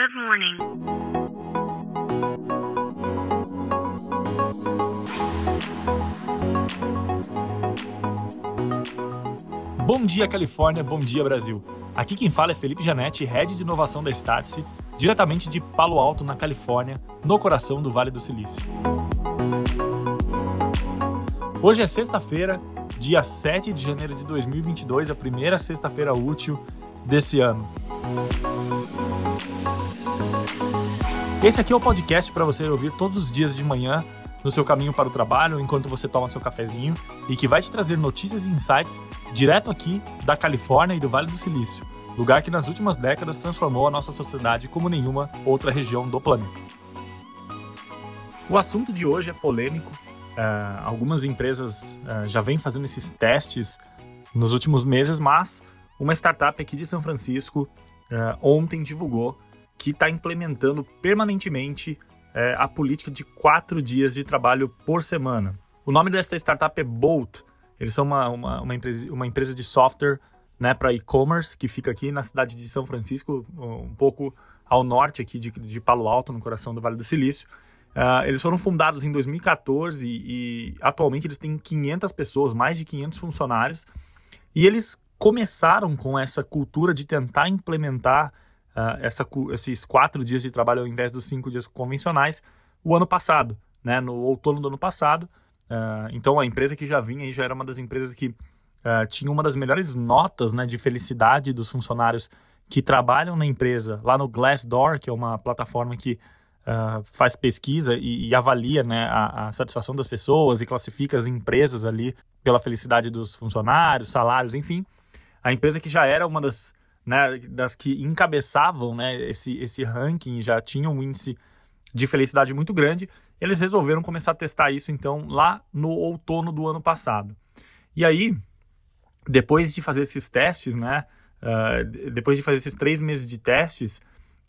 Good morning. Bom dia, Califórnia. Bom dia, Brasil. Aqui quem fala é Felipe Janetti, Head de Inovação da Startse, diretamente de Palo Alto, na Califórnia, no coração do Vale do Silício. Hoje é sexta-feira, dia 7 de janeiro de 2022, a primeira sexta-feira útil desse ano. Esse aqui é o podcast para você ouvir todos os dias de manhã no seu caminho para o trabalho, enquanto você toma seu cafezinho e que vai te trazer notícias e insights direto aqui da Califórnia e do Vale do Silício, lugar que nas últimas décadas transformou a nossa sociedade como nenhuma outra região do planeta. O assunto de hoje é polêmico. Uh, algumas empresas uh, já vêm fazendo esses testes nos últimos meses, mas uma startup aqui de São Francisco uh, ontem divulgou que está implementando permanentemente é, a política de quatro dias de trabalho por semana. O nome dessa startup é Bolt. Eles são uma, uma, uma empresa, uma empresa de software né, para e-commerce que fica aqui na cidade de São Francisco, um pouco ao norte aqui de, de Palo Alto, no coração do Vale do Silício. Uh, eles foram fundados em 2014 e, e atualmente eles têm 500 pessoas, mais de 500 funcionários. E eles começaram com essa cultura de tentar implementar uh, essa, esses quatro dias de trabalho ao invés dos cinco dias convencionais o ano passado, né, no outono do ano passado. Uh, então a empresa que já vinha aí já era uma das empresas que uh, tinha uma das melhores notas né, de felicidade dos funcionários que trabalham na empresa, lá no Glassdoor, que é uma plataforma que uh, faz pesquisa e, e avalia né, a, a, satisfação das pessoas e classifica as empresas ali pela felicidade dos funcionários, salários, enfim. A empresa que já era uma das né, das que encabeçavam né, esse, esse ranking, já tinham um índice de felicidade muito grande, eles resolveram começar a testar isso então lá no outono do ano passado. E aí, depois de fazer esses testes, né, uh, depois de fazer esses três meses de testes,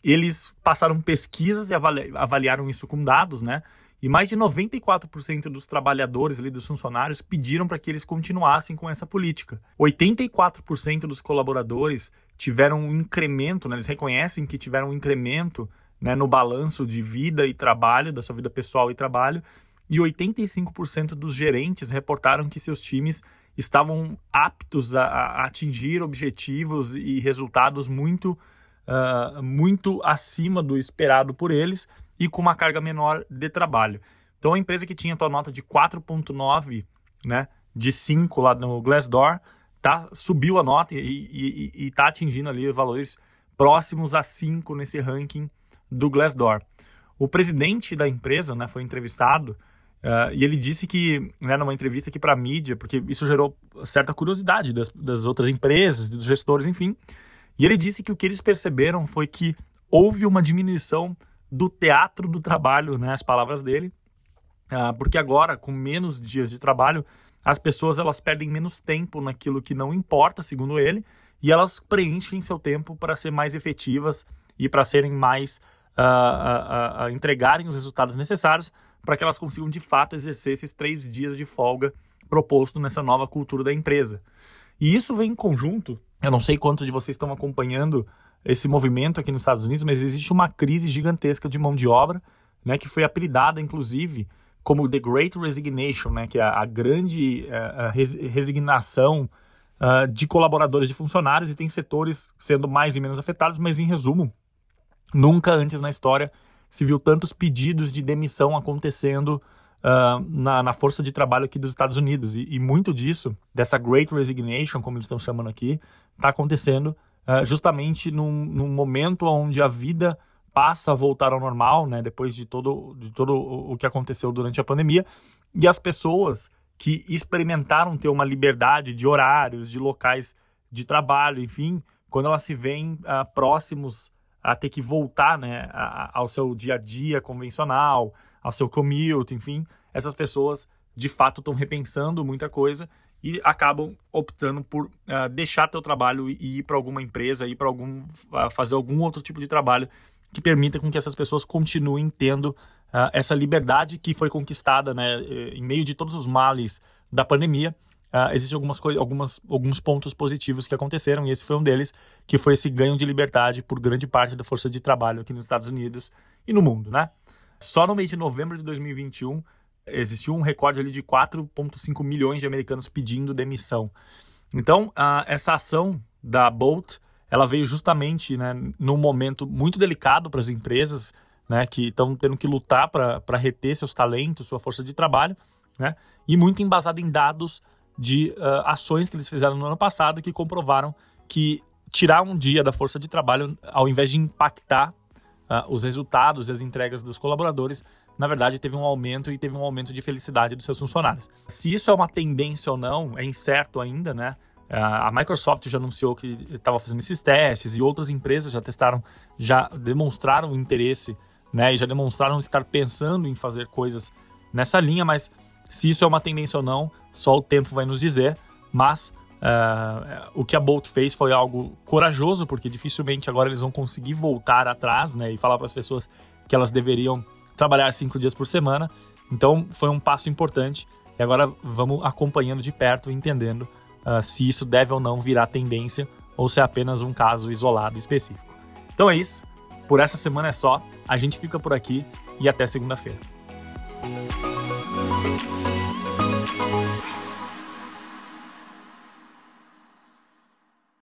eles passaram pesquisas e avali avaliaram isso com dados, né? E mais de 94% dos trabalhadores ali, dos funcionários, pediram para que eles continuassem com essa política. 84% dos colaboradores tiveram um incremento, né? eles reconhecem que tiveram um incremento né, no balanço de vida e trabalho, da sua vida pessoal e trabalho, e 85% dos gerentes reportaram que seus times estavam aptos a, a atingir objetivos e resultados muito, uh, muito acima do esperado por eles e com uma carga menor de trabalho. Então a empresa que tinha a tua nota de 4.9, né, de 5 lá no Glassdoor, tá, subiu a nota e está atingindo ali valores próximos a 5 nesse ranking do Glassdoor. O presidente da empresa né, foi entrevistado uh, e ele disse que, né, numa entrevista aqui para a mídia, porque isso gerou certa curiosidade das, das outras empresas, dos gestores, enfim, e ele disse que o que eles perceberam foi que houve uma diminuição do teatro do trabalho, né, as palavras dele, uh, porque agora, com menos dias de trabalho, as pessoas elas perdem menos tempo naquilo que não importa, segundo ele, e elas preenchem seu tempo para ser mais efetivas e para serem mais uh, uh, uh, entregarem os resultados necessários para que elas consigam de fato exercer esses três dias de folga proposto nessa nova cultura da empresa. E isso vem em conjunto. Eu não sei quantos de vocês estão acompanhando esse movimento aqui nos Estados Unidos, mas existe uma crise gigantesca de mão de obra, né, que foi apelidada, inclusive, como The Great Resignation, né, que é a, grande uh, resignação uh, de colaboradores de funcionários, e tem setores sendo mais e menos afetados, mas em resumo, nunca antes na história se viu tantos pedidos de demissão acontecendo uh, na, na, força de trabalho aqui dos Estados Unidos. E, e, muito disso, dessa Great Resignation, como eles estão chamando aqui, está acontecendo uh, justamente num, num, momento onde a vida passa a voltar ao normal, né, depois de todo, de todo o que aconteceu durante a pandemia, e as pessoas que experimentaram ter uma liberdade de horários, de locais de trabalho, enfim, quando elas se veem uh, próximos a ter que voltar né, a, ao seu dia a dia convencional, ao seu commute, enfim, essas pessoas de fato estão repensando muita coisa e acabam optando por uh, deixar teu trabalho e ir para alguma empresa, ir para algum uh, fazer algum outro tipo de trabalho que permita com que essas pessoas continuem tendo uh, essa liberdade que foi conquistada, né, eh, em meio de todos os males da pandemia, uh, existem algumas, algumas, alguns pontos positivos que aconteceram, e esse foi um deles, que foi esse ganho de liberdade por grande parte da força de trabalho aqui nos Estados Unidos e no mundo, né? Só no mês de novembro de 2021, existiu um recorde ali de 4,5 milhões de americanos pedindo demissão. Então, uh, essa ação da Bolt, ela veio justamente né, num momento muito delicado para as empresas, né, que estão tendo que lutar para reter seus talentos, sua força de trabalho, né, e muito embasado em dados de uh, ações que eles fizeram no ano passado que comprovaram que tirar um dia da força de trabalho, ao invés de impactar uh, os resultados e as entregas dos colaboradores, na verdade teve um aumento e teve um aumento de felicidade dos seus funcionários. Se isso é uma tendência ou não, é incerto ainda, né? A Microsoft já anunciou que estava fazendo esses testes e outras empresas já testaram, já demonstraram interesse, né? E já demonstraram estar pensando em fazer coisas nessa linha, mas se isso é uma tendência ou não, só o tempo vai nos dizer. Mas uh, o que a Bolt fez foi algo corajoso, porque dificilmente agora eles vão conseguir voltar atrás, né? E falar para as pessoas que elas deveriam trabalhar cinco dias por semana. Então foi um passo importante. E agora vamos acompanhando de perto, entendendo uh, se isso deve ou não virar tendência ou se é apenas um caso isolado específico. Então é isso. Por essa semana é só. A gente fica por aqui e até segunda-feira. Thank you.